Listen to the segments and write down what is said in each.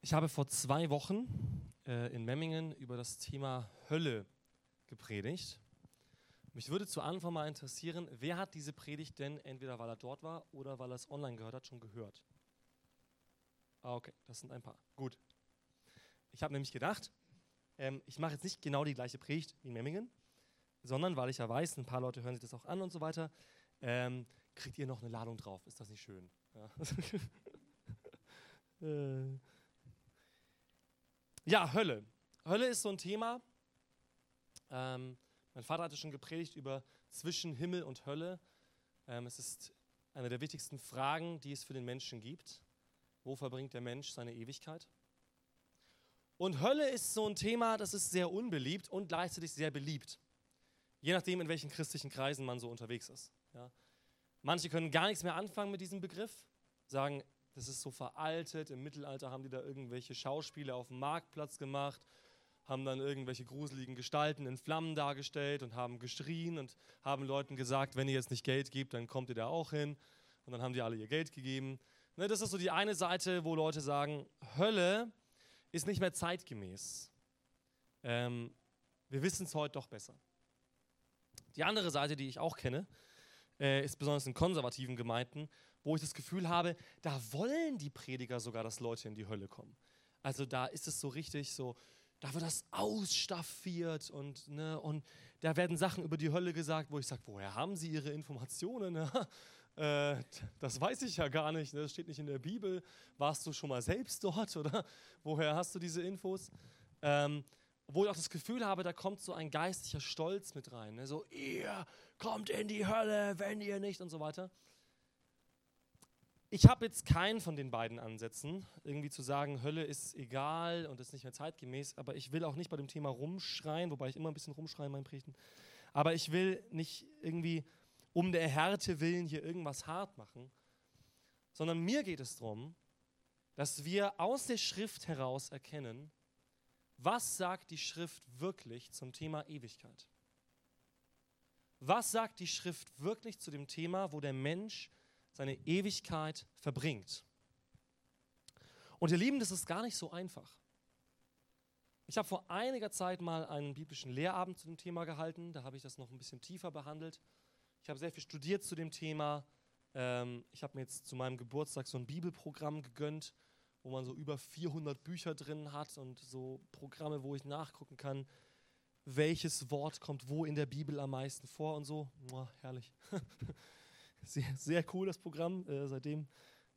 Ich habe vor zwei Wochen äh, in Memmingen über das Thema Hölle gepredigt. Mich würde zu Anfang mal interessieren, wer hat diese Predigt denn entweder weil er dort war oder weil er es online gehört hat, schon gehört? Ah, okay, das sind ein paar. Gut. Ich habe nämlich gedacht, ähm, ich mache jetzt nicht genau die gleiche Predigt wie in Memmingen, sondern weil ich ja weiß, ein paar Leute hören sich das auch an und so weiter, ähm, kriegt ihr noch eine Ladung drauf. Ist das nicht schön? Ja. äh. Ja, Hölle. Hölle ist so ein Thema. Ähm, mein Vater hatte schon gepredigt über zwischen Himmel und Hölle. Ähm, es ist eine der wichtigsten Fragen, die es für den Menschen gibt. Wo verbringt der Mensch seine Ewigkeit? Und Hölle ist so ein Thema, das ist sehr unbeliebt und gleichzeitig sehr beliebt. Je nachdem, in welchen christlichen Kreisen man so unterwegs ist. Ja. Manche können gar nichts mehr anfangen mit diesem Begriff, sagen, das ist so veraltet. Im Mittelalter haben die da irgendwelche Schauspiele auf dem Marktplatz gemacht, haben dann irgendwelche gruseligen Gestalten in Flammen dargestellt und haben geschrien und haben Leuten gesagt, wenn ihr jetzt nicht Geld gebt, dann kommt ihr da auch hin. Und dann haben die alle ihr Geld gegeben. Ne, das ist so die eine Seite, wo Leute sagen, Hölle ist nicht mehr zeitgemäß. Ähm, wir wissen es heute doch besser. Die andere Seite, die ich auch kenne, äh, ist besonders in konservativen Gemeinden, wo ich das Gefühl habe, da wollen die Prediger sogar, dass Leute in die Hölle kommen. Also da ist es so richtig so, da wird das ausstaffiert und, ne, und da werden Sachen über die Hölle gesagt, wo ich sage, woher haben Sie Ihre Informationen? äh, das weiß ich ja gar nicht, ne? das steht nicht in der Bibel. Warst du schon mal selbst dort oder woher hast du diese Infos? Ähm, wo ich auch das Gefühl habe, da kommt so ein geistlicher Stolz mit rein. Ne? So, ihr kommt in die Hölle, wenn ihr nicht und so weiter. Ich habe jetzt keinen von den beiden Ansätzen, irgendwie zu sagen, Hölle ist egal und ist nicht mehr zeitgemäß, aber ich will auch nicht bei dem Thema rumschreien, wobei ich immer ein bisschen rumschreie in meinen Predigten, aber ich will nicht irgendwie um der Härte willen hier irgendwas hart machen, sondern mir geht es darum, dass wir aus der Schrift heraus erkennen, was sagt die Schrift wirklich zum Thema Ewigkeit? Was sagt die Schrift wirklich zu dem Thema, wo der Mensch seine Ewigkeit verbringt. Und ihr Lieben, das ist gar nicht so einfach. Ich habe vor einiger Zeit mal einen biblischen Lehrabend zu dem Thema gehalten. Da habe ich das noch ein bisschen tiefer behandelt. Ich habe sehr viel studiert zu dem Thema. Ähm, ich habe mir jetzt zu meinem Geburtstag so ein Bibelprogramm gegönnt, wo man so über 400 Bücher drin hat und so Programme, wo ich nachgucken kann, welches Wort kommt wo in der Bibel am meisten vor und so. Boah, herrlich. sehr, sehr cool, das Programm. Äh, seitdem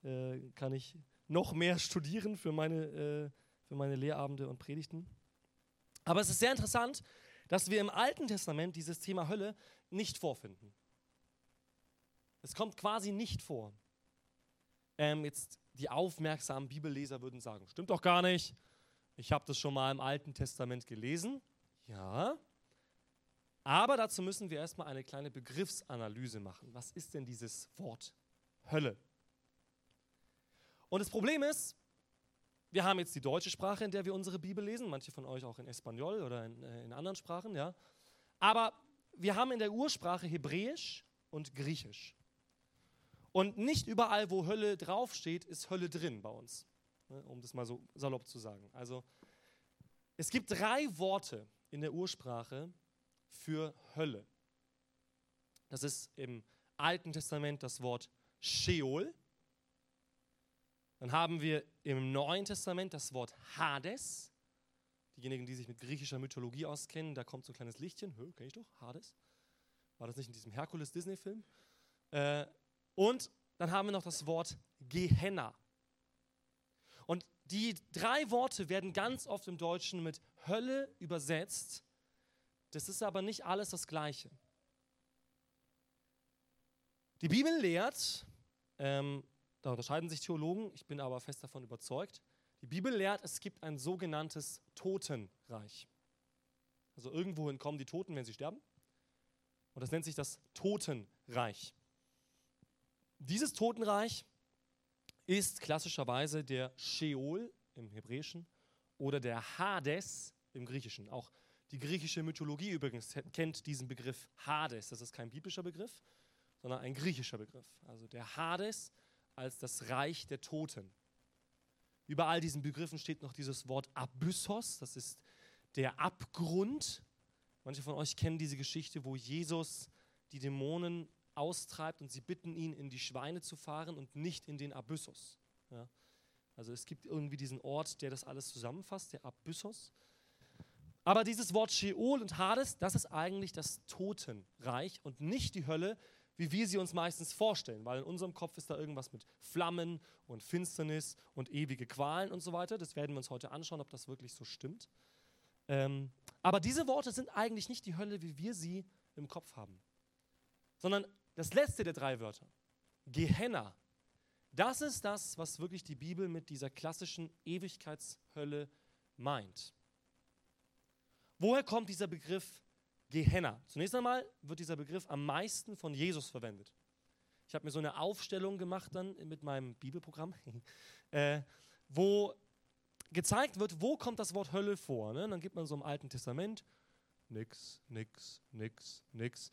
äh, kann ich noch mehr studieren für meine, äh, für meine Lehrabende und Predigten. Aber es ist sehr interessant, dass wir im Alten Testament dieses Thema Hölle nicht vorfinden. Es kommt quasi nicht vor. Ähm, jetzt die aufmerksamen Bibelleser würden sagen, stimmt doch gar nicht. Ich habe das schon mal im Alten Testament gelesen. Ja, aber dazu müssen wir erstmal eine kleine Begriffsanalyse machen. Was ist denn dieses Wort Hölle? Und das Problem ist, wir haben jetzt die deutsche Sprache, in der wir unsere Bibel lesen, manche von euch auch in Espanol oder in, äh, in anderen Sprachen, ja. Aber wir haben in der Ursprache Hebräisch und Griechisch. Und nicht überall, wo Hölle draufsteht, ist Hölle drin bei uns, ne, um das mal so salopp zu sagen. Also es gibt drei Worte in der Ursprache, für Hölle. Das ist im Alten Testament das Wort Sheol. Dann haben wir im Neuen Testament das Wort Hades. Diejenigen, die sich mit griechischer Mythologie auskennen, da kommt so ein kleines Lichtchen. Kenne ich doch, Hades. War das nicht in diesem Herkules-Disney-Film? Äh, und dann haben wir noch das Wort Gehenna. Und die drei Worte werden ganz oft im Deutschen mit Hölle übersetzt das ist aber nicht alles das Gleiche. Die Bibel lehrt, ähm, da unterscheiden sich Theologen, ich bin aber fest davon überzeugt, die Bibel lehrt, es gibt ein sogenanntes Totenreich. Also irgendwohin kommen die Toten, wenn sie sterben. Und das nennt sich das Totenreich. Dieses Totenreich ist klassischerweise der Sheol im Hebräischen oder der Hades im Griechischen. Auch die griechische Mythologie übrigens kennt diesen Begriff Hades. Das ist kein biblischer Begriff, sondern ein griechischer Begriff. Also der Hades als das Reich der Toten. Über all diesen Begriffen steht noch dieses Wort Abyssos, das ist der Abgrund. Manche von euch kennen diese Geschichte, wo Jesus die Dämonen austreibt und sie bitten ihn, in die Schweine zu fahren und nicht in den Abyssos. Ja. Also es gibt irgendwie diesen Ort, der das alles zusammenfasst, der Abyssos. Aber dieses Wort Sheol und Hades, das ist eigentlich das Totenreich und nicht die Hölle, wie wir sie uns meistens vorstellen, weil in unserem Kopf ist da irgendwas mit Flammen und Finsternis und ewige Qualen und so weiter. Das werden wir uns heute anschauen, ob das wirklich so stimmt. Ähm, aber diese Worte sind eigentlich nicht die Hölle, wie wir sie im Kopf haben, sondern das letzte der drei Wörter, Gehenna, das ist das, was wirklich die Bibel mit dieser klassischen Ewigkeitshölle meint. Woher kommt dieser Begriff Gehenna? Zunächst einmal wird dieser Begriff am meisten von Jesus verwendet. Ich habe mir so eine Aufstellung gemacht dann mit meinem Bibelprogramm, äh, wo gezeigt wird, wo kommt das Wort Hölle vor. Ne? Dann gibt man so im Alten Testament nix, nix, nix, nix,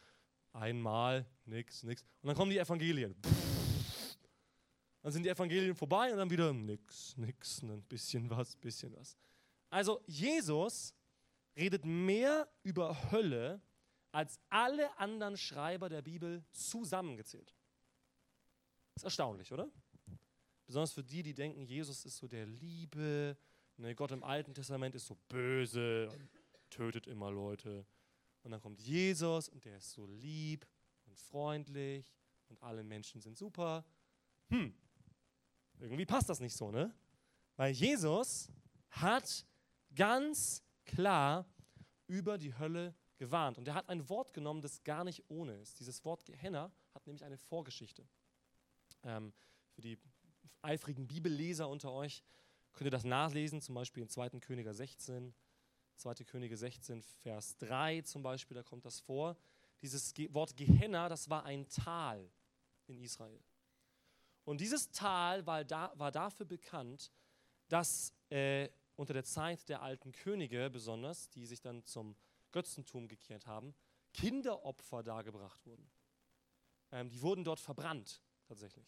einmal, nix, nix. Und dann kommen die Evangelien. Dann sind die Evangelien vorbei und dann wieder nix, nix, ein bisschen was, bisschen was. Also Jesus redet mehr über Hölle als alle anderen Schreiber der Bibel zusammengezählt. Ist erstaunlich, oder? Besonders für die, die denken, Jesus ist so der Liebe, ne, Gott im Alten Testament ist so böse und tötet immer Leute. Und dann kommt Jesus und der ist so lieb und freundlich und alle Menschen sind super. Hm, irgendwie passt das nicht so, ne? Weil Jesus hat ganz klar über die Hölle gewarnt. Und er hat ein Wort genommen, das gar nicht ohne ist. Dieses Wort Gehenna hat nämlich eine Vorgeschichte. Ähm, für die eifrigen Bibelleser unter euch könnt ihr das nachlesen, zum Beispiel in 2. Könige 16, 2. Könige 16, Vers 3 zum Beispiel, da kommt das vor. Dieses Wort Gehenna, das war ein Tal in Israel. Und dieses Tal war, da, war dafür bekannt, dass äh, unter der Zeit der alten Könige besonders, die sich dann zum Götzentum gekehrt haben, Kinderopfer dargebracht wurden. Ähm, die wurden dort verbrannt, tatsächlich.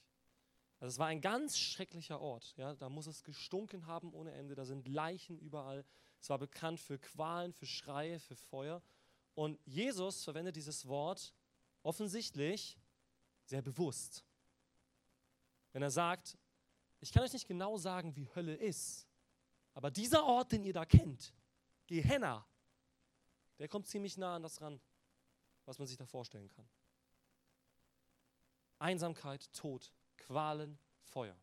Also es war ein ganz schrecklicher Ort. Ja? Da muss es gestunken haben ohne Ende. Da sind Leichen überall. Es war bekannt für Qualen, für Schreie, für Feuer. Und Jesus verwendet dieses Wort offensichtlich sehr bewusst. Wenn er sagt, ich kann euch nicht genau sagen, wie Hölle ist, aber dieser Ort, den ihr da kennt, Gehenna, der kommt ziemlich nah an das ran, was man sich da vorstellen kann. Einsamkeit, Tod, Qualen, Feuer.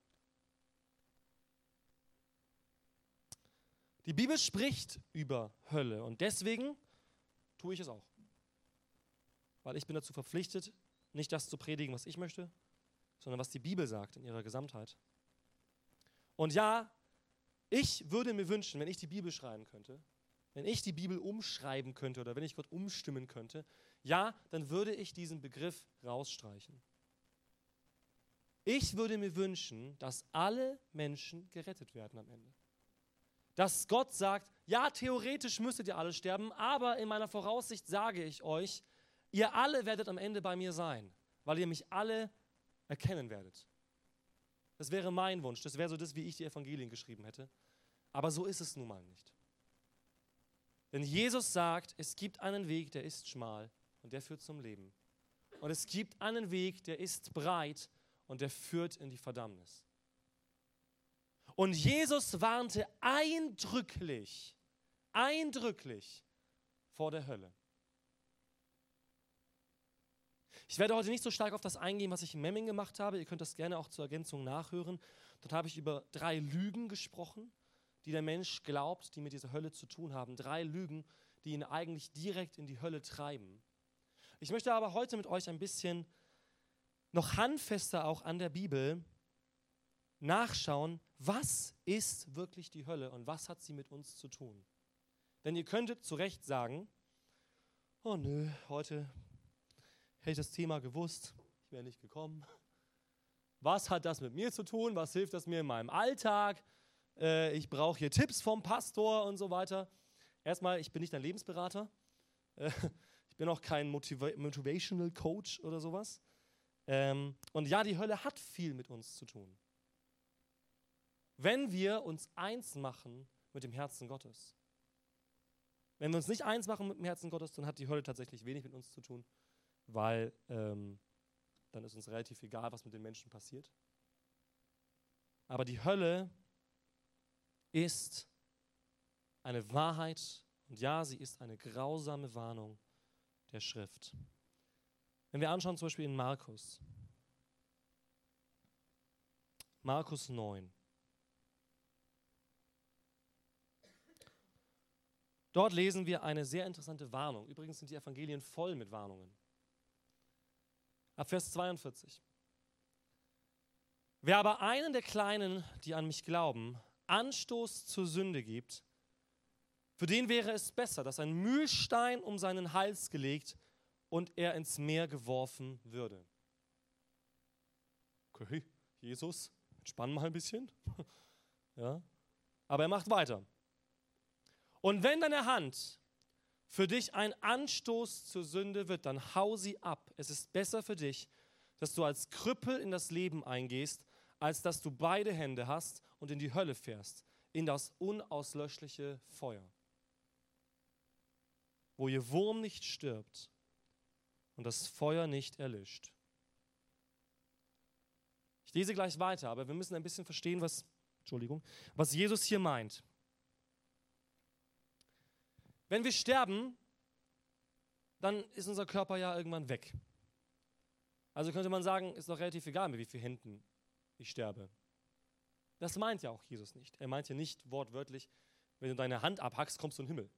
Die Bibel spricht über Hölle und deswegen tue ich es auch. Weil ich bin dazu verpflichtet, nicht das zu predigen, was ich möchte, sondern was die Bibel sagt in ihrer Gesamtheit. Und ja, ich würde mir wünschen, wenn ich die Bibel schreiben könnte, wenn ich die Bibel umschreiben könnte oder wenn ich Gott umstimmen könnte, ja, dann würde ich diesen Begriff rausstreichen. Ich würde mir wünschen, dass alle Menschen gerettet werden am Ende. Dass Gott sagt, ja, theoretisch müsstet ihr alle sterben, aber in meiner Voraussicht sage ich euch, ihr alle werdet am Ende bei mir sein, weil ihr mich alle erkennen werdet. Das wäre mein Wunsch. Das wäre so das, wie ich die Evangelien geschrieben hätte. Aber so ist es nun mal nicht. Denn Jesus sagt, es gibt einen Weg, der ist schmal und der führt zum Leben. Und es gibt einen Weg, der ist breit und der führt in die Verdammnis. Und Jesus warnte eindrücklich, eindrücklich vor der Hölle. Ich werde heute nicht so stark auf das eingehen, was ich in Memming gemacht habe. Ihr könnt das gerne auch zur Ergänzung nachhören. Dort habe ich über drei Lügen gesprochen, die der Mensch glaubt, die mit dieser Hölle zu tun haben. Drei Lügen, die ihn eigentlich direkt in die Hölle treiben. Ich möchte aber heute mit euch ein bisschen noch handfester auch an der Bibel nachschauen, was ist wirklich die Hölle und was hat sie mit uns zu tun. Denn ihr könntet zu Recht sagen, oh nö, heute Hätte ich das Thema gewusst, ich wäre nicht gekommen. Was hat das mit mir zu tun? Was hilft das mir in meinem Alltag? äh, ich brauche hier Tipps vom Pastor und so weiter. Erstmal, ich bin nicht ein Lebensberater. Äh, ich bin auch kein Motiva Motivational Coach oder sowas. Ähm, und ja, die Hölle hat viel mit uns zu tun. Wenn wir uns eins machen mit dem Herzen Gottes. Wenn wir uns nicht eins machen mit dem Herzen Gottes, dann hat die Hölle tatsächlich wenig mit uns zu tun, weil ähm, dann ist uns relativ egal, was mit den Menschen passiert. Aber die Hölle ist eine Wahrheit und ja, sie ist eine grausame Warnung der Schrift. Wenn wir anschauen, zum Beispiel in Markus, Markus 9. Dort lesen wir eine sehr interessante Warnung. Übrigens sind die Evangelien voll mit Warnungen. Ab Vers 42. Wer aber einen der Kleinen, die an mich glauben, Anstoß zur Sünde gibt, für den wäre es besser, dass ein Mühlstein um seinen Hals gelegt und er ins Meer geworfen würde. Okay, Jesus, entspann mal ein bisschen. ja. Aber er macht weiter. Und wenn deine Hand für dich ein Anstoß zur Sünde wird, dann hau sie ab. Es ist besser für dich, dass du als Krüppel in das Leben eingehst, als dass du beide Hände hast und in die Hölle fährst, in das unauslöschliche Feuer, wo ihr Wurm nicht stirbt und das Feuer nicht erlischt. Ich lese gleich weiter, aber wir müssen ein bisschen verstehen, was, Entschuldigung, was Jesus hier meint. Wenn wir sterben, dann ist unser Körper ja irgendwann weg. Also könnte man sagen, ist doch relativ egal, mit wie vielen Händen ich sterbe. Das meint ja auch Jesus nicht. Er meint ja nicht wortwörtlich, wenn du deine Hand abhackst, kommst du in den Himmel.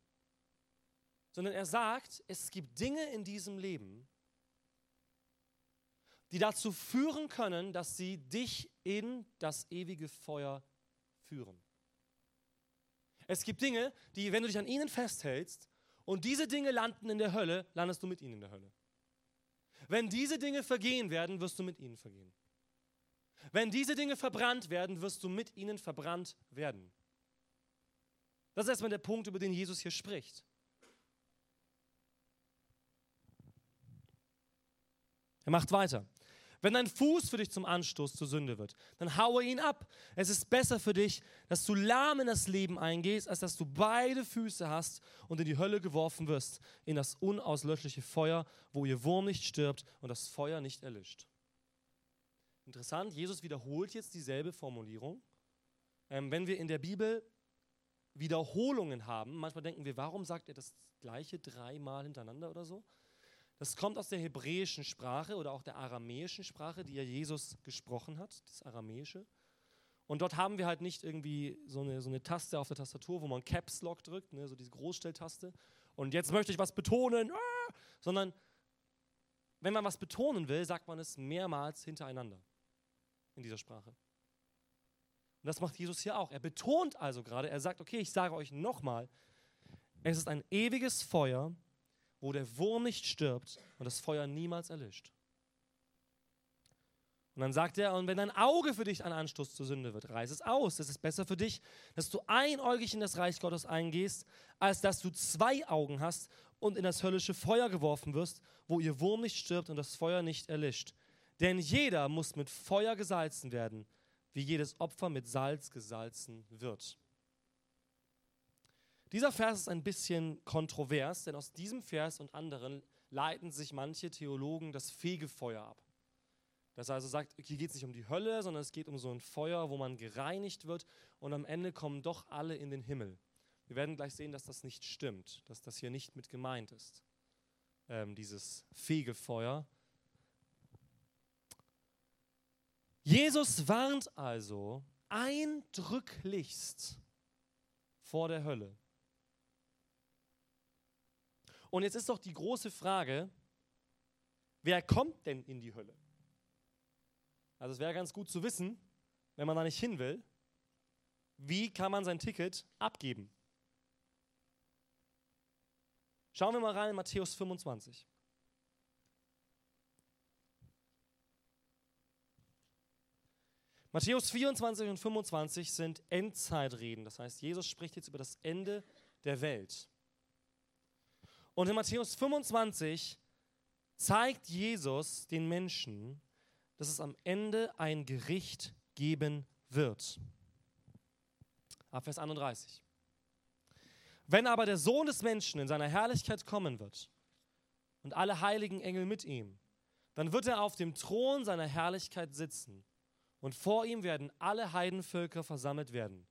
Sondern er sagt, es gibt Dinge in diesem Leben, die dazu führen können, dass sie dich in das ewige Feuer führen. Es gibt Dinge, die, wenn du dich an ihnen festhältst und diese Dinge landen in der Hölle, landest du mit ihnen in der Hölle. Wenn diese Dinge vergehen werden, wirst du mit ihnen vergehen. Wenn diese Dinge verbrannt werden, wirst du mit ihnen verbrannt werden. Das ist erstmal der Punkt, über den Jesus hier spricht. Er macht weiter. Wenn dein Fuß für dich zum Anstoß zur Sünde wird, dann haue ihn ab. Es ist besser für dich, dass du lahm in das Leben eingehst, als dass du beide Füße hast und in die Hölle geworfen wirst, in das unauslöschliche Feuer, wo ihr Wurm nicht stirbt und das Feuer nicht erlischt. Interessant, Jesus wiederholt jetzt dieselbe Formulierung. Ähm, wenn wir in der Bibel Wiederholungen haben, manchmal denken wir, warum sagt er das gleiche dreimal hintereinander oder so? Das kommt aus der hebräischen Sprache oder auch der aramäischen Sprache, die ja Jesus gesprochen hat, das Aramäische. Und dort haben wir halt nicht irgendwie so eine, so eine Taste auf der Tastatur, wo man Caps Lock drückt, ne, so diese Großstelltaste. Und jetzt möchte ich was betonen, ah! sondern wenn man was betonen will, sagt man es mehrmals hintereinander in dieser Sprache. Und das macht Jesus hier auch. Er betont also gerade, er sagt, okay, ich sage euch nochmal, es ist ein ewiges Feuer, wo der Wurm nicht stirbt und das Feuer niemals erlischt. Und dann sagt er, und wenn dein Auge für dich ein Anstoß zur Sünde wird, reiß es aus. Es ist besser für dich, dass du einäugig in das Reich Gottes eingehst, als dass du zwei Augen hast und in das höllische Feuer geworfen wirst, wo ihr Wurm nicht stirbt und das Feuer nicht erlischt. Denn jeder muss mit Feuer gesalzen werden, wie jedes Opfer mit Salz gesalzen wird. Dieser Vers ist ein bisschen kontrovers, denn aus diesem Vers und anderen leiten sich manche Theologen das Fegefeuer ab. Das also sagt, hier geht es nicht um die Hölle, sondern es geht um so ein Feuer, wo man gereinigt wird und am Ende kommen doch alle in den Himmel. Wir werden gleich sehen, dass das nicht stimmt, dass das hier nicht mit gemeint ist, ähm, dieses Fegefeuer, Jesus warnt also eindrücklichst vor der Hölle. Und jetzt ist doch die große Frage, wer kommt denn in die Hölle? Also es wäre ganz gut zu wissen, wenn man da nicht hin will, wie kann man sein Ticket abgeben? Schauen wir mal rein in Matthäus 25. Matthäus 24 und 25 sind Endzeitreden. Das heißt, Jesus spricht jetzt über das Ende der Welt. Und in Matthäus 25 zeigt Jesus den Menschen, dass es am Ende ein Gericht geben wird. Ab Vers 31. Wenn aber der Sohn des Menschen in seiner Herrlichkeit kommen wird und alle heiligen Engel mit ihm, dann wird er auf dem Thron seiner Herrlichkeit sitzen und vor ihm werden alle Heidenvölker versammelt werden.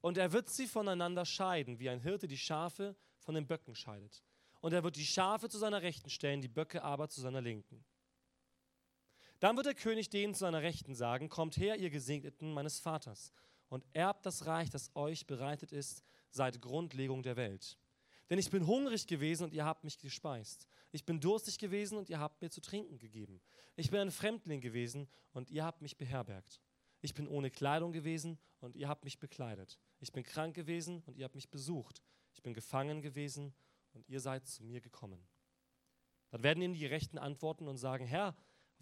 Und er wird sie voneinander scheiden, wie ein Hirte die Schafe von den Böcken scheidet. Und er wird die Schafe zu seiner Rechten stellen, die Böcke aber zu seiner Linken. Dann wird der König denen zu seiner Rechten sagen, kommt her, ihr Gesegneten meines Vaters, und erbt das Reich, das euch bereitet ist seit Grundlegung der Welt. Denn ich bin hungrig gewesen und ihr habt mich gespeist. Ich bin durstig gewesen und ihr habt mir zu trinken gegeben. Ich bin ein Fremdling gewesen und ihr habt mich beherbergt. Ich bin ohne Kleidung gewesen und ihr habt mich bekleidet. Ich bin krank gewesen und ihr habt mich besucht. Ich bin gefangen gewesen und ihr seid zu mir gekommen. Dann werden ihm die Rechten antworten und sagen, Herr,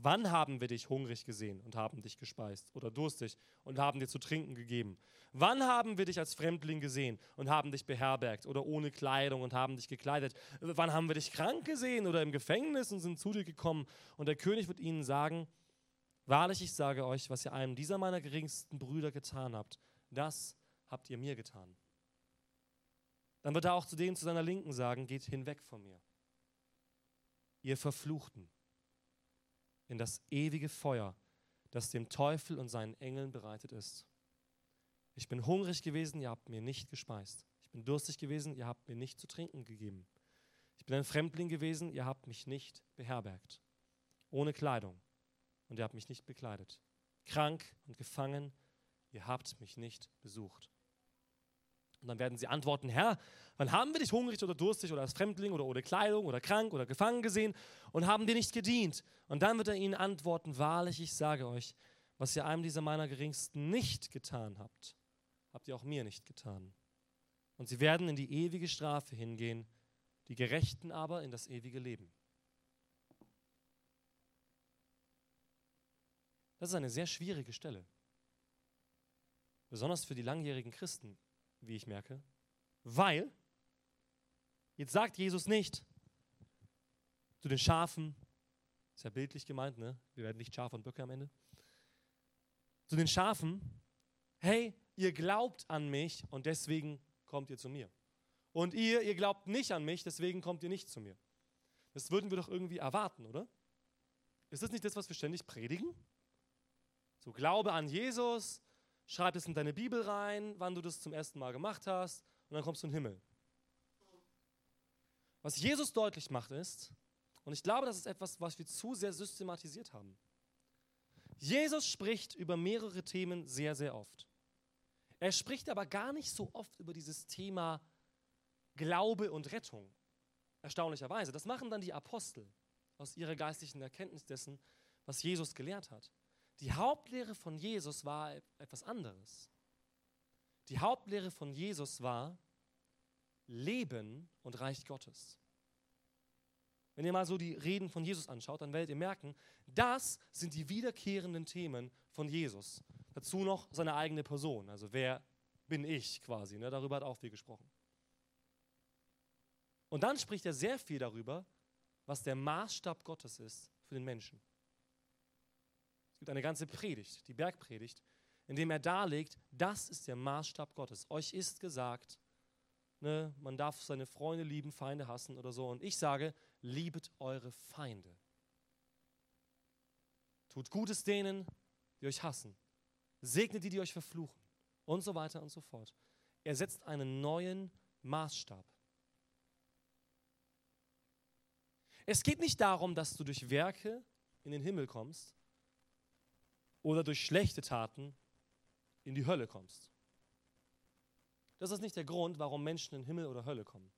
Wann haben wir dich hungrig gesehen und haben dich gespeist oder durstig und haben dir zu trinken gegeben? Wann haben wir dich als Fremdling gesehen und haben dich beherbergt oder ohne Kleidung und haben dich gekleidet? Wann haben wir dich krank gesehen oder im Gefängnis und sind zu dir gekommen? Und der König wird ihnen sagen, wahrlich, ich sage euch, was ihr einem dieser meiner geringsten Brüder getan habt, das habt ihr mir getan. Dann wird er auch zu denen zu seiner Linken sagen, geht hinweg von mir. Ihr Verfluchten in das ewige Feuer, das dem Teufel und seinen Engeln bereitet ist. Ich bin hungrig gewesen, ihr habt mir nicht gespeist. Ich bin durstig gewesen, ihr habt mir nicht zu trinken gegeben. Ich bin ein Fremdling gewesen, ihr habt mich nicht beherbergt. Ohne Kleidung und ihr habt mich nicht bekleidet. Krank und gefangen, ihr habt mich nicht besucht. Und dann werden sie antworten, Herr, wann haben wir dich hungrig oder durstig oder als Fremdling oder ohne Kleidung oder krank oder gefangen gesehen und haben dir nicht gedient? Und dann wird er ihnen antworten, wahrlich, ich sage euch, was ihr einem dieser meiner Geringsten nicht getan habt, habt ihr auch mir nicht getan. Und sie werden in die ewige Strafe hingehen, die Gerechten aber in das ewige Leben. Das ist eine sehr schwierige Stelle. Besonders für die langjährigen Christen wie ich merke. Weil, jetzt sagt Jesus nicht zu den Schafen, ist ja bildlich gemeint, ne? Wir werden nicht Schafe und Böcke am Ende. Zu den Schafen, hey, ihr glaubt an mich und deswegen kommt ihr zu mir. Und ihr, ihr glaubt nicht an mich, deswegen kommt ihr nicht zu mir. Das würden wir doch irgendwie erwarten, oder? Ist das nicht das, was wir ständig predigen? So Glaube an Jesus, schreib es in deine Bibel rein, wann du das zum ersten Mal gemacht hast, und dann kommst du in den Himmel. Was Jesus deutlich macht ist, und ich glaube, das ist etwas, was wir zu sehr systematisiert haben. Jesus spricht über mehrere Themen sehr, sehr oft. Er spricht aber gar nicht so oft über dieses Thema Glaube und Rettung. Erstaunlicherweise. Das machen dann die Apostel aus ihrer geistlichen Erkenntnis dessen, was Jesus gelehrt hat. Die Hauptlehre von Jesus war etwas anderes. Die Hauptlehre von Jesus war Leben und Reich Gottes. Wenn ihr mal so die Reden von Jesus anschaut, dann werdet ihr merken, das sind die wiederkehrenden Themen von Jesus. Dazu noch seine eigene Person, also wer bin ich quasi, ne? darüber hat auch viel gesprochen. Und dann spricht er sehr viel darüber, was der Maßstab Gottes ist für den Menschen gibt eine ganze Predigt, die Bergpredigt, in dem er darlegt, das ist der Maßstab Gottes. Euch ist gesagt, ne, man darf seine Freunde lieben, Feinde hassen oder so. Und ich sage, liebet eure Feinde. Tut Gutes denen, die euch hassen. Segnet die, die euch verfluchen. Und so weiter und so fort. Er setzt einen neuen Maßstab. Es geht nicht darum, dass du durch Werke in den Himmel kommst, oder durch schlechte Taten in die Hölle kommst. Das ist nicht der Grund, warum Menschen in Himmel oder Hölle kommen.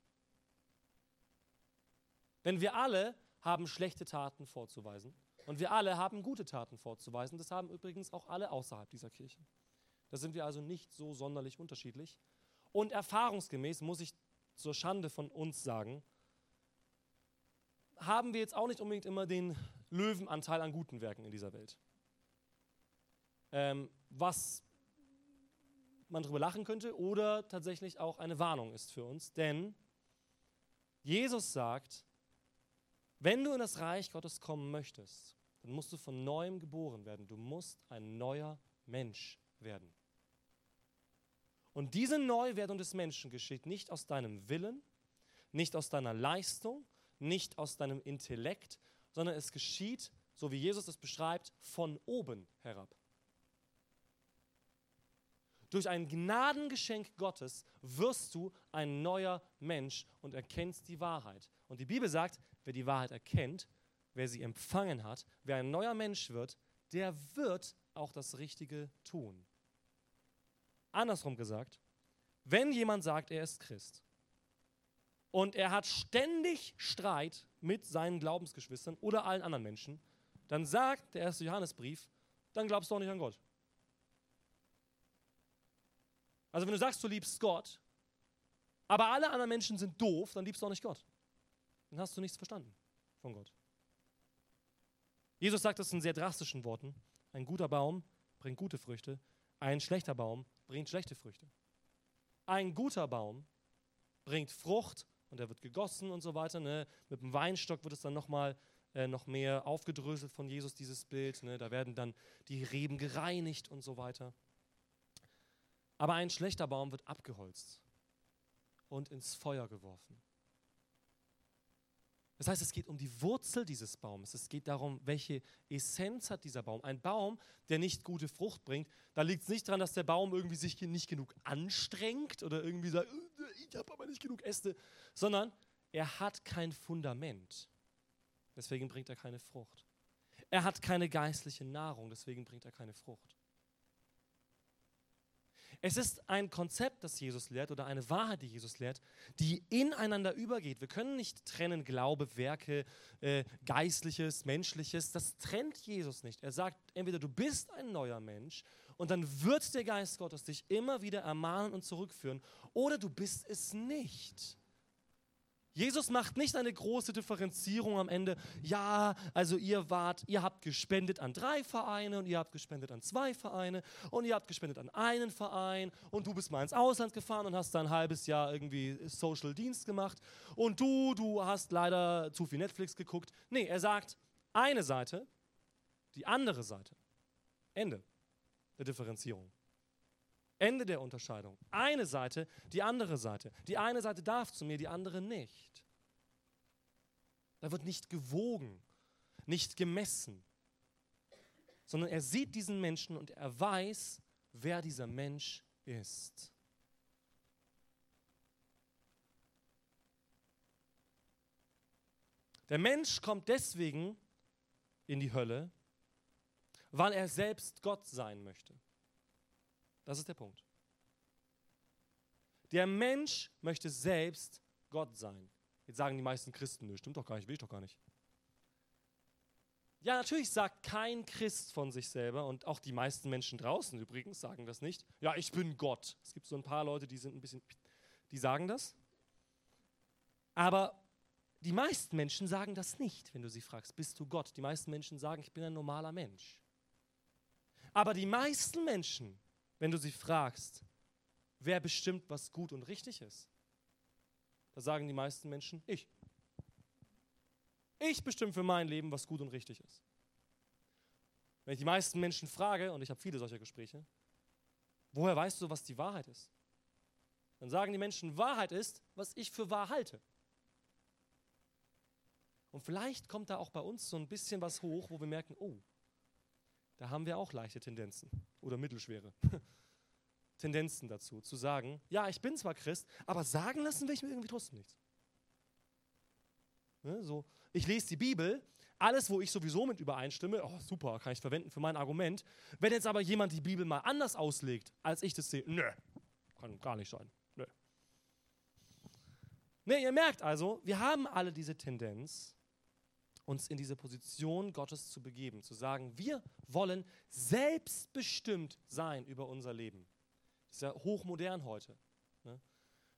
Denn wir alle haben schlechte Taten vorzuweisen und wir alle haben gute Taten vorzuweisen. Das haben übrigens auch alle außerhalb dieser Kirche. Da sind wir also nicht so sonderlich unterschiedlich. Und erfahrungsgemäß muss ich zur Schande von uns sagen, haben wir jetzt auch nicht unbedingt immer den Löwenanteil an guten Werken in dieser Welt. Ähm, was man darüber lachen könnte oder tatsächlich auch eine Warnung ist für uns. Denn Jesus sagt, wenn du in das Reich Gottes kommen möchtest, dann musst du von neuem geboren werden. Du musst ein neuer Mensch werden. Und diese Neuwerdung des Menschen geschieht nicht aus deinem Willen, nicht aus deiner Leistung, nicht aus deinem Intellekt, sondern es geschieht, so wie Jesus es beschreibt, von oben herab. Durch ein Gnadengeschenk Gottes wirst du ein neuer Mensch und erkennst die Wahrheit. Und die Bibel sagt, wer die Wahrheit erkennt, wer sie empfangen hat, wer ein neuer Mensch wird, der wird auch das Richtige tun. Andersrum gesagt, wenn jemand sagt, er ist Christ und er hat ständig Streit mit seinen Glaubensgeschwistern oder allen anderen Menschen, dann sagt der erste Johannesbrief, dann glaubst du auch nicht an Gott. Also wenn du sagst, du liebst Gott, aber alle anderen Menschen sind doof, dann liebst du auch nicht Gott. Dann hast du nichts verstanden von Gott. Jesus sagt das in sehr drastischen Worten. Ein guter Baum bringt gute Früchte, ein schlechter Baum bringt schlechte Früchte. Ein guter Baum bringt Frucht und er wird gegossen und so weiter. Ne? Mit dem Weinstock wird es dann nochmal äh, noch mehr aufgedröselt von Jesus, dieses Bild. Ne? Da werden dann die Reben gereinigt und so weiter. Aber ein schlechter Baum wird abgeholzt und ins Feuer geworfen. Das heißt, es geht um die Wurzel dieses Baumes. Es geht darum, welche Essenz hat dieser Baum. Ein Baum, der nicht gute Frucht bringt, da liegt es nicht daran, dass der Baum irgendwie sich nicht genug anstrengt oder irgendwie sagt, äh, ich habe aber nicht genug Äste, sondern er hat kein Fundament. Deswegen bringt er keine Frucht. Er hat keine geistliche Nahrung, deswegen bringt er keine Frucht. Es ist ein Konzept, das Jesus lehrt oder eine Wahrheit, die Jesus lehrt, die ineinander übergeht. Wir können nicht trennen Glaube, Werke, äh, Geistliches, Menschliches. Das trennt Jesus nicht. Er sagt, entweder du bist ein neuer Mensch und dann wird der Geist Gottes dich immer wieder ermahnen und zurückführen oder du bist es nicht. Jesus macht nicht eine große Differenzierung am Ende. Ja, also ihr wart, ihr habt gespendet an drei Vereine und ihr habt gespendet an zwei Vereine und ihr habt gespendet an einen Verein und du bist mal ins Ausland gefahren und hast da ein halbes Jahr irgendwie Social Dienst gemacht und du, du hast leider zu viel Netflix geguckt. Nee, er sagt eine Seite, die andere Seite. Ende der Differenzierung. Ende der Unterscheidung. Eine Seite, die andere Seite. Die eine Seite darf zu mir, die andere nicht. Da wird nicht gewogen, nicht gemessen, sondern er sieht diesen Menschen und er weiß, wer dieser Mensch ist. Der Mensch kommt deswegen in die Hölle, weil er selbst Gott sein möchte. Das ist der Punkt. Der Mensch möchte selbst Gott sein. Jetzt sagen die meisten Christen, nö, stimmt doch gar nicht, will ich doch gar nicht. Ja, natürlich sagt kein Christ von sich selber und auch die meisten Menschen draußen übrigens sagen das nicht. Ja, ich bin Gott. Es gibt so ein paar Leute, die sind ein bisschen, die sagen das. Aber die meisten Menschen sagen das nicht, wenn du sie fragst, bist du Gott? Die meisten Menschen sagen, ich bin ein normaler Mensch. Aber die meisten Menschen wenn du sie fragst, wer bestimmt, was gut und richtig ist? Da sagen die meisten Menschen, ich. Ich bestimme für mein Leben, was gut und richtig ist. Wenn ich die meisten Menschen frage, und ich habe viele solcher Gespräche, woher weißt du, was die Wahrheit ist? Dann sagen die Menschen, Wahrheit ist, was ich für wahr halte. Und vielleicht kommt da auch bei uns so ein bisschen was hoch, wo wir merken, oh, da haben wir auch leichte Tendenzen oder mittelschwere Tendenzen dazu, zu sagen, ja, ich bin zwar Christ, aber sagen lassen will ich mir irgendwie trotzdem nichts. Ne, so, ich lese die Bibel, alles, wo ich sowieso mit übereinstimme, oh, super, kann ich verwenden für mein Argument. Wenn jetzt aber jemand die Bibel mal anders auslegt, als ich das sehe, nö, kann gar nicht sein. Ne, ihr merkt also, wir haben alle diese Tendenz, uns in diese Position Gottes zu begeben, zu sagen, wir wollen selbstbestimmt sein über unser Leben. Das ist ja hochmodern heute. Ne?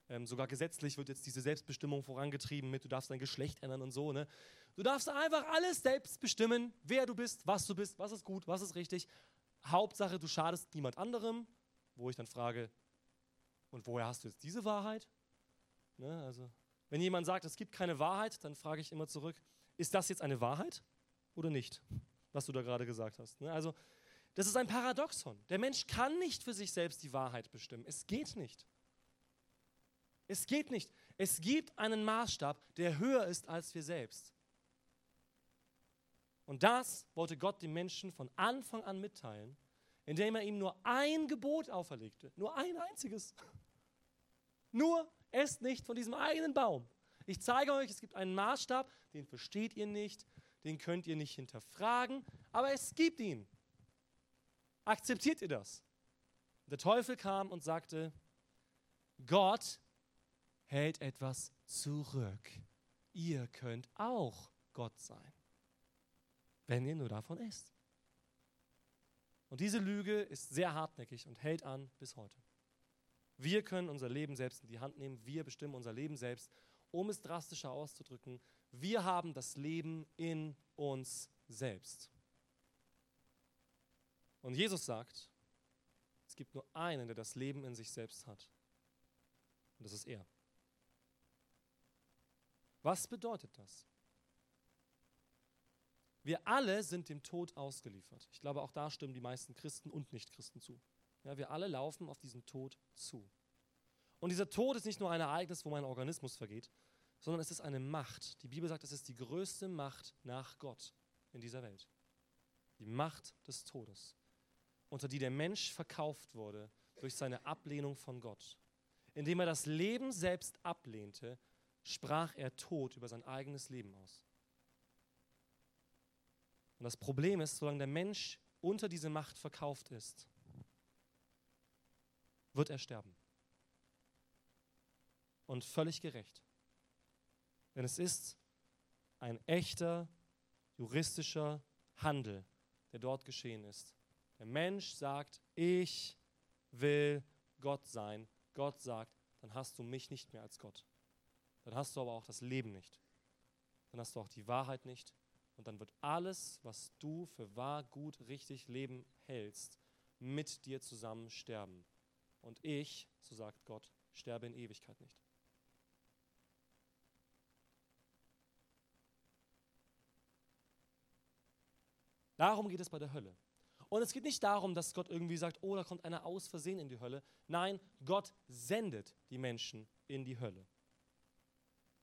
Ähm, sogar gesetzlich wird jetzt diese Selbstbestimmung vorangetrieben mit, du darfst dein Geschlecht ändern und so. Ne? Du darfst einfach alles selbst bestimmen, wer du bist, was du bist, was ist gut, was ist richtig. Hauptsache, du schadest niemand anderem, wo ich dann frage, und woher hast du jetzt diese Wahrheit? Ne, also, wenn jemand sagt, es gibt keine Wahrheit, dann frage ich immer zurück, ist das jetzt eine Wahrheit oder nicht, was du da gerade gesagt hast? Ne, also, das ist ein Paradoxon. Der Mensch kann nicht für sich selbst die Wahrheit bestimmen. Es geht nicht. Es geht nicht. Es gibt einen Maßstab, der höher ist als wir selbst. Und das wollte Gott dem Menschen von Anfang an mitteilen, indem er ihm nur ein Gebot auferlegte. Nur ein einziges. Nur esst nicht von diesem einen Baum. Ich zeige euch, es gibt einen Maßstab, den versteht ihr nicht, den könnt ihr nicht hinterfragen, aber es gibt ihn. Akzeptiert ihr das? Der Teufel kam und sagte, Gott hält etwas zurück. Ihr könnt auch Gott sein, wenn ihr nur davon esst. Und diese Lüge ist sehr hartnäckig und hält an bis heute. Wir können unser Leben selbst in die Hand nehmen, wir bestimmen unser Leben selbst, um es drastischer auszudrücken. Wir haben das Leben in uns selbst. Und Jesus sagt, es gibt nur einen, der das Leben in sich selbst hat. Und das ist er. Was bedeutet das? Wir alle sind dem Tod ausgeliefert. Ich glaube, auch da stimmen die meisten Christen und Nichtchristen zu. Ja, wir alle laufen auf diesen Tod zu. Und dieser Tod ist nicht nur ein Ereignis, wo mein Organismus vergeht, sondern es ist eine Macht. Die Bibel sagt, es ist die größte Macht nach Gott in dieser Welt. Die Macht des Todes, unter die der Mensch verkauft wurde durch seine Ablehnung von Gott. Indem er das Leben selbst ablehnte, sprach er Tod über sein eigenes Leben aus. Und das Problem ist, solange der Mensch unter diese Macht verkauft ist, wird er sterben. Und völlig gerecht. Denn es ist ein echter juristischer Handel, der dort geschehen ist. Der Mensch sagt, ich will Gott sein. Gott sagt, dann hast du mich nicht mehr als Gott. Dann hast du aber auch das Leben nicht. Dann hast du auch die Wahrheit nicht. Und dann wird alles, was du für wahr, gut, richtig Leben hältst, mit dir zusammen sterben. Und ich, so sagt Gott, sterbe in Ewigkeit nicht. Darum geht es bei der Hölle. Und es geht nicht darum, dass Gott irgendwie sagt, oh, da kommt einer aus Versehen in die Hölle. Nein, Gott sendet die Menschen in die Hölle.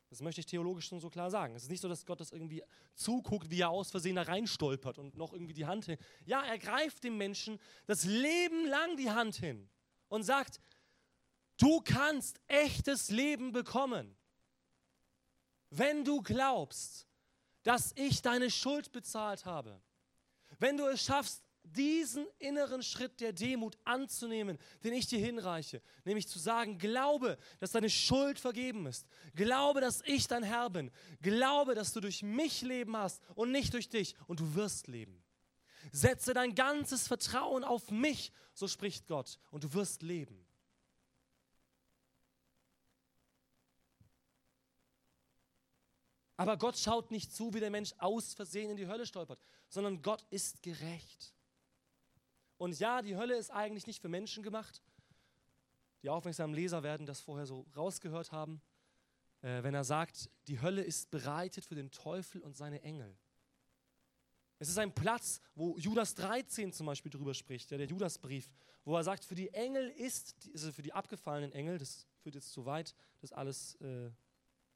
Das möchte ich theologisch schon so klar sagen. Es ist nicht so, dass Gott das irgendwie zuguckt, wie er aus Versehen da reinstolpert und noch irgendwie die Hand hin. Ja, er greift dem Menschen das Leben lang die Hand hin und sagt, du kannst echtes Leben bekommen, wenn du glaubst, dass ich deine Schuld bezahlt habe. Wenn du es schaffst, diesen inneren Schritt der Demut anzunehmen, den ich dir hinreiche, nämlich zu sagen, glaube, dass deine Schuld vergeben ist, glaube, dass ich dein Herr bin, glaube, dass du durch mich Leben hast und nicht durch dich und du wirst leben. Setze dein ganzes Vertrauen auf mich, so spricht Gott, und du wirst leben. Aber Gott schaut nicht zu, wie der Mensch aus Versehen in die Hölle stolpert, sondern Gott ist gerecht. Und ja, die Hölle ist eigentlich nicht für Menschen gemacht. Die aufmerksamen Leser werden das vorher so rausgehört haben, äh, wenn er sagt, die Hölle ist bereitet für den Teufel und seine Engel. Es ist ein Platz, wo Judas 13 zum Beispiel drüber spricht, ja, der Judasbrief, wo er sagt, für die Engel ist, also für die abgefallenen Engel, das führt jetzt zu weit, das alles, äh,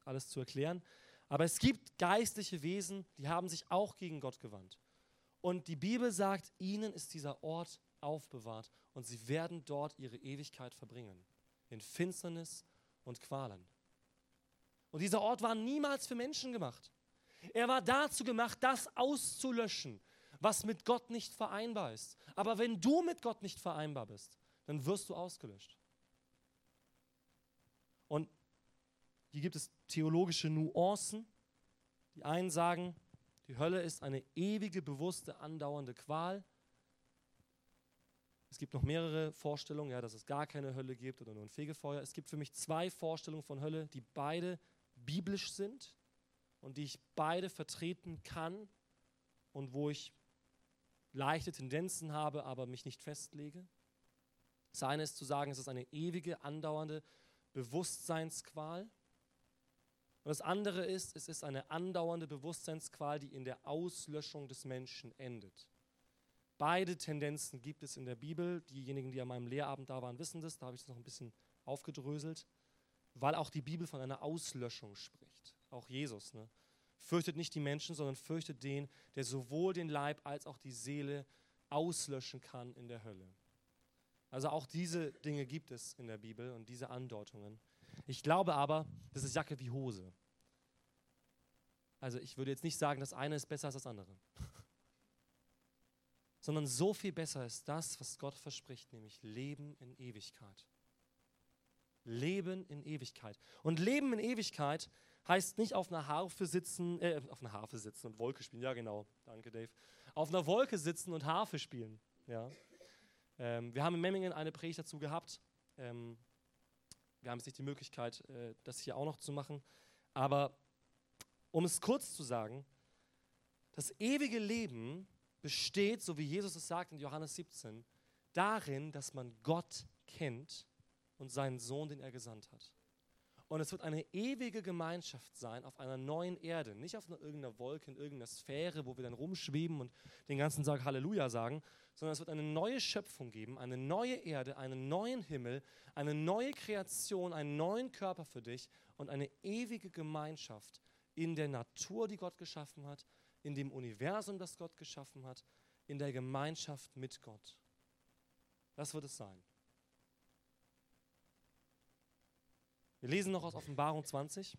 alles zu erklären, aber es gibt geistliche Wesen, die haben sich auch gegen Gott gewandt. Und die Bibel sagt, ihnen ist dieser Ort aufbewahrt und sie werden dort ihre Ewigkeit verbringen. In Finsternis und Qualen. Und dieser Ort war niemals für Menschen gemacht. Er war dazu gemacht, das auszulöschen, was mit Gott nicht vereinbar ist. Aber wenn du mit Gott nicht vereinbar bist, dann wirst du ausgelöscht. Und hier gibt es theologische Nuancen. Die einen sagen, die Hölle ist eine ewige, bewusste, andauernde Qual. Es gibt noch mehrere Vorstellungen, ja, dass es gar keine Hölle gibt oder nur ein Fegefeuer. Es gibt für mich zwei Vorstellungen von Hölle, die beide biblisch sind und die ich beide vertreten kann und wo ich leichte Tendenzen habe, aber mich nicht festlege. Das eine ist zu sagen, es ist eine ewige, andauernde Bewusstseinsqual. Und das andere ist, es ist eine andauernde Bewusstseinsqual, die in der Auslöschung des Menschen endet. Beide Tendenzen gibt es in der Bibel. Diejenigen, die an meinem Lehrabend da waren, wissen das. Da habe ich es noch ein bisschen aufgedröselt, weil auch die Bibel von einer Auslöschung spricht. Auch Jesus. Ne? Fürchtet nicht die Menschen, sondern fürchtet den, der sowohl den Leib als auch die Seele auslöschen kann in der Hölle. Also auch diese Dinge gibt es in der Bibel und diese Andeutungen. Ich glaube aber, das ist Jacke wie Hose. Also ich würde jetzt nicht sagen, das eine ist besser als das andere. Sondern so viel besser ist das, was Gott verspricht, nämlich Leben in Ewigkeit. Leben in Ewigkeit. Und Leben in Ewigkeit heißt nicht auf einer Harfe sitzen, äh, auf einer Harfe sitzen und Wolke spielen. Ja, genau. Danke, Dave. Auf einer Wolke sitzen und Harfe spielen. Ja. Ähm, wir haben in Memmingen eine Predigt dazu gehabt. Ähm, wir haben jetzt nicht die Möglichkeit, äh, das hier auch noch zu machen. Aber um es kurz zu sagen, das ewige Leben besteht, so wie Jesus es sagt in Johannes 17, darin, dass man Gott kennt und seinen Sohn, den er gesandt hat. Und es wird eine ewige Gemeinschaft sein auf einer neuen Erde, nicht auf einer, irgendeiner Wolke, in irgendeiner Sphäre, wo wir dann rumschweben und den ganzen Tag Halleluja sagen, sondern es wird eine neue Schöpfung geben, eine neue Erde, einen neuen Himmel, eine neue Kreation, einen neuen Körper für dich und eine ewige Gemeinschaft in der Natur, die Gott geschaffen hat, in dem Universum, das Gott geschaffen hat, in der Gemeinschaft mit Gott. Das wird es sein. Wir lesen noch aus Offenbarung 20.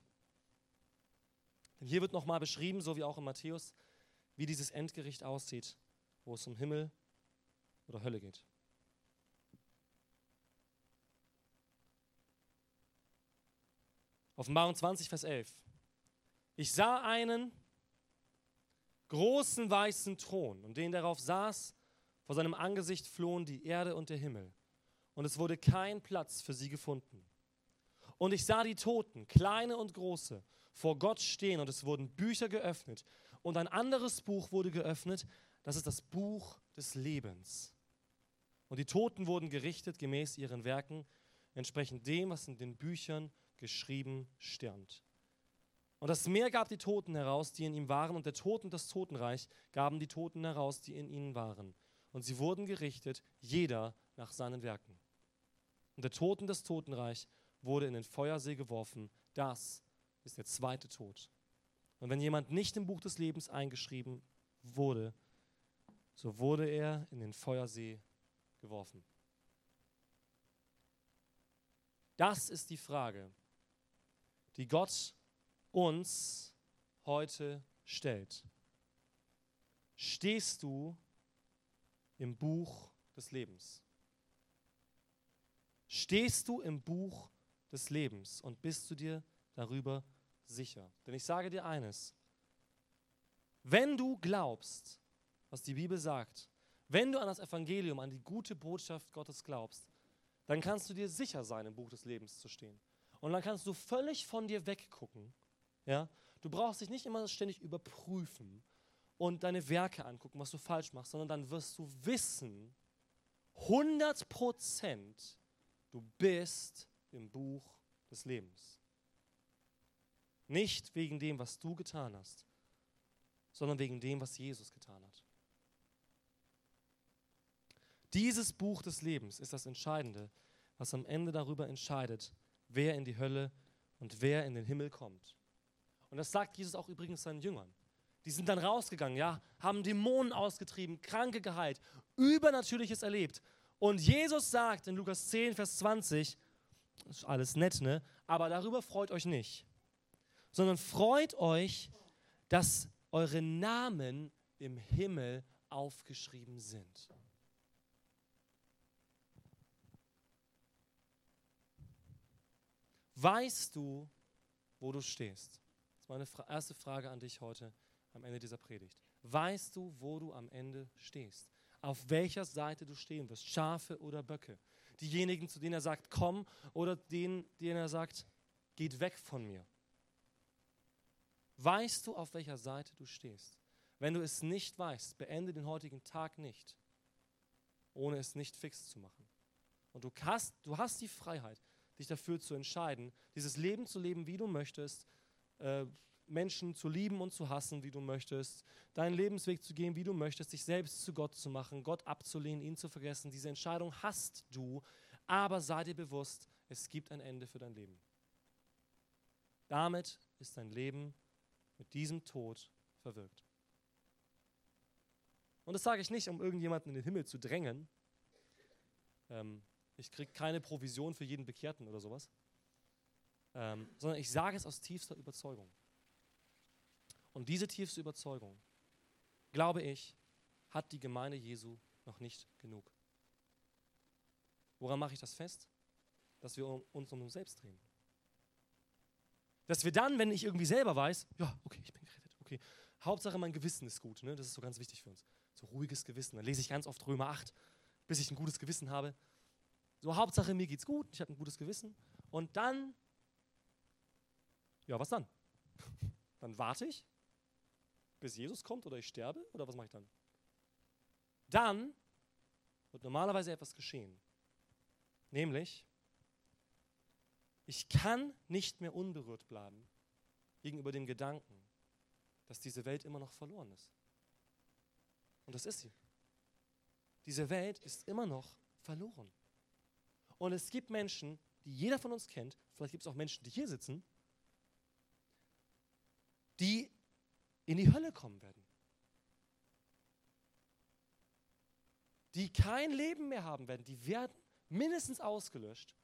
Denn hier wird nochmal beschrieben, so wie auch in Matthäus, wie dieses Endgericht aussieht, wo es um Himmel oder Hölle geht. Offenbarung 20, Vers 11. Ich sah einen großen weißen Thron und den darauf saß, vor seinem Angesicht flohen die Erde und der Himmel. Und es wurde kein Platz für sie gefunden. Und ich sah die Toten, kleine und große, vor Gott stehen und es wurden Bücher geöffnet. Und ein anderes Buch wurde geöffnet, das ist das Buch des Lebens. Und die Toten wurden gerichtet gemäß ihren Werken, entsprechend dem, was in den Büchern geschrieben stand. Und das Meer gab die Toten heraus, die in ihm waren, und der Tod und das Totenreich gaben die Toten heraus, die in ihnen waren. Und sie wurden gerichtet, jeder nach seinen Werken. Und der Tod und das Totenreich wurde in den Feuersee geworfen. Das ist der zweite Tod. Und wenn jemand nicht im Buch des Lebens eingeschrieben wurde, so wurde er in den Feuersee geworfen. Das ist die Frage, die Gott uns heute stellt. Stehst du im Buch des Lebens? Stehst du im Buch des Lebens und bist du dir darüber sicher. Denn ich sage dir eines, wenn du glaubst, was die Bibel sagt, wenn du an das Evangelium, an die gute Botschaft Gottes glaubst, dann kannst du dir sicher sein, im Buch des Lebens zu stehen. Und dann kannst du völlig von dir weggucken. Ja? Du brauchst dich nicht immer ständig überprüfen und deine Werke angucken, was du falsch machst, sondern dann wirst du wissen, 100 Prozent, du bist im Buch des Lebens. Nicht wegen dem, was du getan hast, sondern wegen dem, was Jesus getan hat. Dieses Buch des Lebens ist das Entscheidende, was am Ende darüber entscheidet, wer in die Hölle und wer in den Himmel kommt. Und das sagt Jesus auch übrigens seinen Jüngern. Die sind dann rausgegangen, ja, haben Dämonen ausgetrieben, Kranke geheilt, Übernatürliches erlebt. Und Jesus sagt in Lukas 10, Vers 20, ist alles nett, ne? Aber darüber freut euch nicht. Sondern freut euch, dass eure Namen im Himmel aufgeschrieben sind. Weißt du, wo du stehst? Das ist meine erste Frage an dich heute am Ende dieser Predigt. Weißt du, wo du am Ende stehst? Auf welcher Seite du stehen wirst? Schafe oder Böcke? Diejenigen, zu denen er sagt, komm, oder denen, denen er sagt, geht weg von mir. Weißt du, auf welcher Seite du stehst? Wenn du es nicht weißt, beende den heutigen Tag nicht, ohne es nicht fix zu machen. Und du hast, du hast die Freiheit, dich dafür zu entscheiden, dieses Leben zu leben, wie du möchtest, äh, Menschen zu lieben und zu hassen, wie du möchtest, deinen Lebensweg zu gehen, wie du möchtest, dich selbst zu Gott zu machen, Gott abzulehnen, ihn zu vergessen. Diese Entscheidung hast du, aber sei dir bewusst, es gibt ein Ende für dein Leben. Damit ist dein Leben mit diesem Tod verwirkt. Und das sage ich nicht, um irgendjemanden in den Himmel zu drängen. Ähm, ich kriege keine Provision für jeden Bekehrten oder sowas. Ähm, sondern ich sage es aus tiefster Überzeugung. Und diese tiefste Überzeugung, glaube ich, hat die Gemeinde Jesu noch nicht genug. Woran mache ich das fest? Dass wir uns um uns selbst drehen. Dass wir dann, wenn ich irgendwie selber weiß, ja, okay, ich bin gerettet, okay. Hauptsache mein Gewissen ist gut, ne? das ist so ganz wichtig für uns. So ruhiges Gewissen. Dann lese ich ganz oft Römer 8, bis ich ein gutes Gewissen habe. So, Hauptsache mir geht's gut, ich habe ein gutes Gewissen. Und dann, ja, was dann? Dann warte ich, bis Jesus kommt oder ich sterbe oder was mache ich dann? Dann wird normalerweise etwas geschehen. Nämlich, ich kann nicht mehr unberührt bleiben gegenüber dem Gedanken, dass diese Welt immer noch verloren ist. Und das ist sie. Diese Welt ist immer noch verloren. Und es gibt Menschen, die jeder von uns kennt, vielleicht gibt es auch Menschen, die hier sitzen, die in die Hölle kommen werden. Die kein Leben mehr haben werden. Die werden mindestens ausgelöscht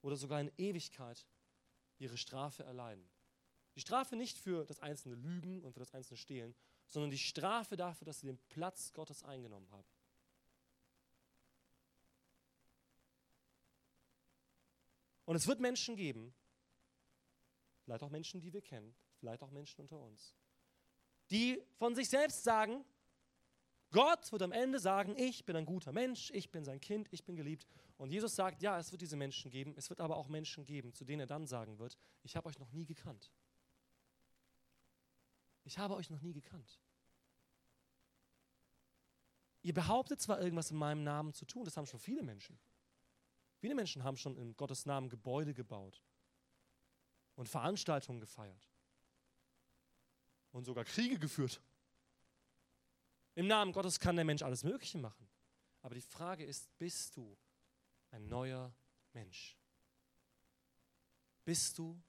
oder sogar in Ewigkeit ihre Strafe erleiden. Die Strafe nicht für das einzelne Lügen und für das einzelne Stehlen, sondern die Strafe dafür, dass sie den Platz Gottes eingenommen haben. Und es wird Menschen geben, vielleicht auch Menschen, die wir kennen, vielleicht auch Menschen unter uns, die von sich selbst sagen, Gott wird am Ende sagen, ich bin ein guter Mensch, ich bin sein Kind, ich bin geliebt. Und Jesus sagt, ja, es wird diese Menschen geben, es wird aber auch Menschen geben, zu denen er dann sagen wird, ich habe euch noch nie gekannt. Ich habe euch noch nie gekannt. Ihr behauptet zwar irgendwas in meinem Namen zu tun, das haben schon viele Menschen. Viele Menschen haben schon in Gottes Namen Gebäude gebaut und Veranstaltungen gefeiert und sogar Kriege geführt. Im Namen Gottes kann der Mensch alles Mögliche machen. Aber die Frage ist, bist du ein neuer Mensch? Bist du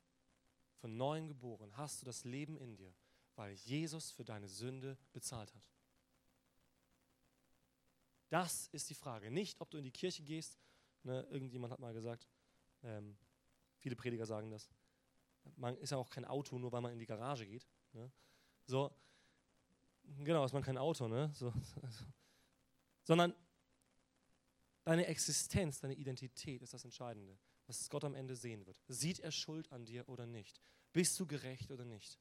von neuem geboren? Hast du das Leben in dir, weil Jesus für deine Sünde bezahlt hat? Das ist die Frage. Nicht, ob du in die Kirche gehst. Ne, irgendjemand hat mal gesagt, ähm, viele Prediger sagen das. Man ist ja auch kein Auto, nur weil man in die Garage geht. Ne? So, Genau, ist man kein Auto, ne? So, also. Sondern deine Existenz, deine Identität ist das Entscheidende, was Gott am Ende sehen wird. Sieht er Schuld an dir oder nicht? Bist du gerecht oder nicht?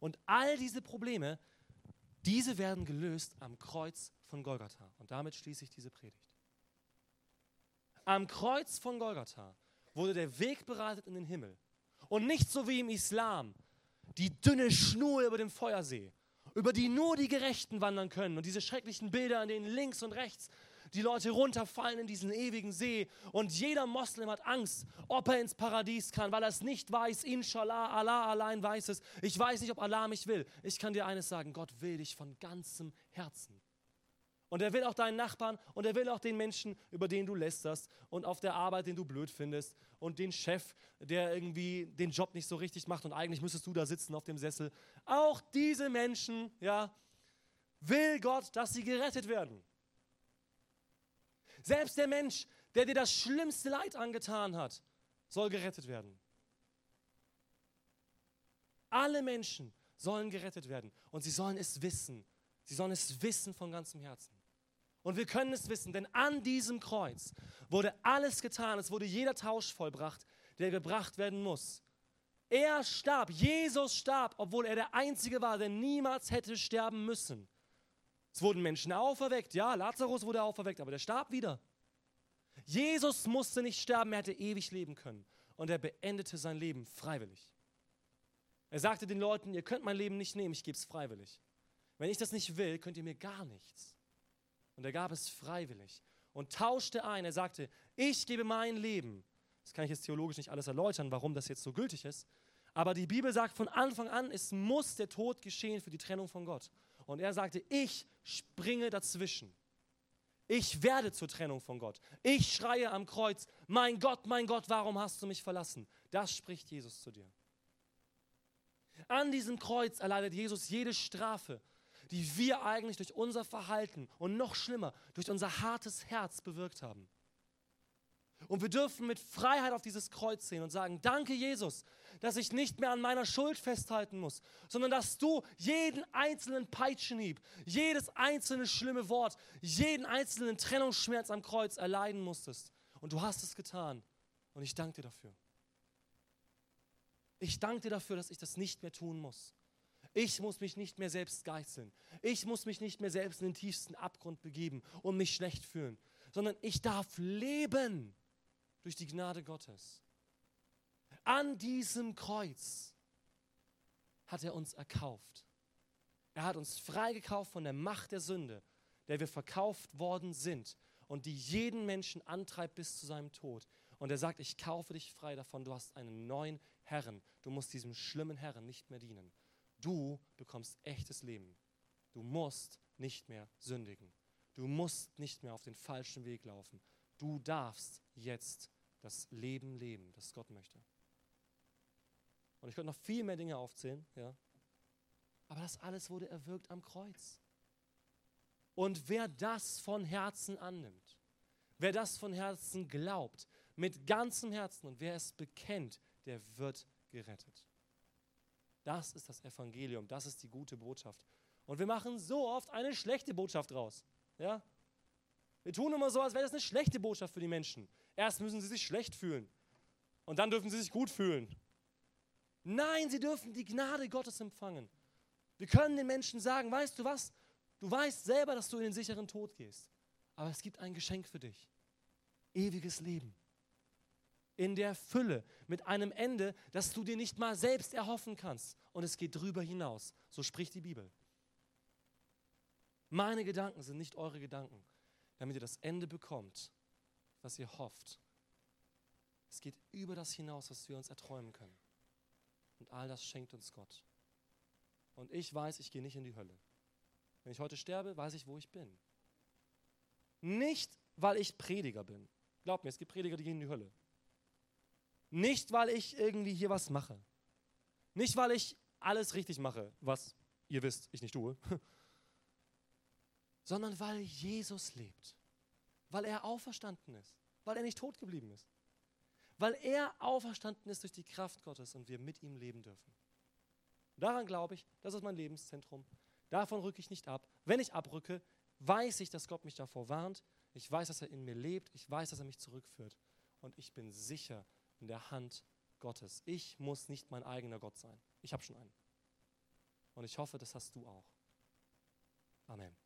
Und all diese Probleme, diese werden gelöst am Kreuz von Golgatha. Und damit schließe ich diese Predigt. Am Kreuz von Golgatha wurde der Weg bereitet in den Himmel. Und nicht so wie im Islam, die dünne Schnur über dem Feuersee, über die nur die Gerechten wandern können. Und diese schrecklichen Bilder, an denen links und rechts die Leute runterfallen in diesen ewigen See. Und jeder Moslem hat Angst, ob er ins Paradies kann, weil er es nicht weiß. Inshallah, Allah allein weiß es. Ich weiß nicht, ob Allah mich will. Ich kann dir eines sagen, Gott will dich von ganzem Herzen. Und er will auch deinen Nachbarn und er will auch den Menschen, über den du lästerst und auf der Arbeit, den du blöd findest und den Chef, der irgendwie den Job nicht so richtig macht und eigentlich müsstest du da sitzen auf dem Sessel. Auch diese Menschen, ja, will Gott, dass sie gerettet werden. Selbst der Mensch, der dir das schlimmste Leid angetan hat, soll gerettet werden. Alle Menschen sollen gerettet werden und sie sollen es wissen. Sie sollen es wissen von ganzem Herzen. Und wir können es wissen, denn an diesem Kreuz wurde alles getan, es wurde jeder Tausch vollbracht, der gebracht werden muss. Er starb, Jesus starb, obwohl er der Einzige war, der niemals hätte sterben müssen. Es wurden Menschen auferweckt, ja, Lazarus wurde auferweckt, aber der starb wieder. Jesus musste nicht sterben, er hätte ewig leben können. Und er beendete sein Leben freiwillig. Er sagte den Leuten, ihr könnt mein Leben nicht nehmen, ich gebe es freiwillig. Wenn ich das nicht will, könnt ihr mir gar nichts. Und er gab es freiwillig und tauschte ein. Er sagte, ich gebe mein Leben. Das kann ich jetzt theologisch nicht alles erläutern, warum das jetzt so gültig ist. Aber die Bibel sagt von Anfang an, es muss der Tod geschehen für die Trennung von Gott. Und er sagte, ich springe dazwischen. Ich werde zur Trennung von Gott. Ich schreie am Kreuz, mein Gott, mein Gott, warum hast du mich verlassen? Das spricht Jesus zu dir. An diesem Kreuz erleidet Jesus jede Strafe, die wir eigentlich durch unser Verhalten und noch schlimmer, durch unser hartes Herz bewirkt haben. Und wir dürfen mit Freiheit auf dieses Kreuz sehen und sagen, danke Jesus, dass ich nicht mehr an meiner Schuld festhalten muss, sondern dass du jeden einzelnen Peitschenhieb, jedes einzelne schlimme Wort, jeden einzelnen Trennungsschmerz am Kreuz erleiden musstest. Und du hast es getan. Und ich danke dir dafür. Ich danke dir dafür, dass ich das nicht mehr tun muss. Ich muss mich nicht mehr selbst geißeln. Ich muss mich nicht mehr selbst in den tiefsten Abgrund begeben und mich schlecht fühlen, sondern ich darf leben durch die Gnade Gottes. An diesem Kreuz hat er uns erkauft. Er hat uns freigekauft von der Macht der Sünde, der wir verkauft worden sind und die jeden Menschen antreibt bis zu seinem Tod. Und er sagt, ich kaufe dich frei davon, du hast einen neuen Herren. Du musst diesem schlimmen Herren nicht mehr dienen. Du bekommst echtes Leben. Du musst nicht mehr sündigen. Du musst nicht mehr auf den falschen Weg laufen. Du darfst jetzt das Leben leben, das Gott möchte. Und ich könnte noch viel mehr Dinge aufzählen, ja. Aber das alles wurde erwirkt am Kreuz. Und wer das von Herzen annimmt, wer das von Herzen glaubt, mit ganzem Herzen und wer es bekennt, der wird gerettet. Das ist das Evangelium, das ist die gute Botschaft. Und wir machen so oft eine schlechte Botschaft raus. Ja? Wir tun immer so, als wäre das eine schlechte Botschaft für die Menschen. Erst müssen sie sich schlecht fühlen und dann dürfen sie sich gut fühlen. Nein, sie dürfen die Gnade Gottes empfangen. Wir können den Menschen sagen, weißt du was? Du weißt selber, dass du in den sicheren Tod gehst. Aber es gibt ein Geschenk für dich. Ewiges Leben. In der Fülle, mit einem Ende, das du dir nicht mal selbst erhoffen kannst. Und es geht drüber hinaus. So spricht die Bibel. Meine Gedanken sind nicht eure Gedanken, damit ihr das Ende bekommt, was ihr hofft. Es geht über das hinaus, was wir uns erträumen können. Und all das schenkt uns Gott. Und ich weiß, ich gehe nicht in die Hölle. Wenn ich heute sterbe, weiß ich, wo ich bin. Nicht, weil ich Prediger bin. Glaubt mir, es gibt Prediger, die gehen in die Hölle. Nicht, weil ich irgendwie hier was mache. Nicht, weil ich alles richtig mache, was ihr wisst, ich nicht tue. Sondern weil Jesus lebt. Weil er auferstanden ist. Weil er nicht tot geblieben ist weil er auferstanden ist durch die Kraft Gottes und wir mit ihm leben dürfen. Daran glaube ich, das ist mein Lebenszentrum. Davon rücke ich nicht ab. Wenn ich abrücke, weiß ich, dass Gott mich davor warnt. Ich weiß, dass er in mir lebt. Ich weiß, dass er mich zurückführt. Und ich bin sicher in der Hand Gottes. Ich muss nicht mein eigener Gott sein. Ich habe schon einen. Und ich hoffe, das hast du auch. Amen.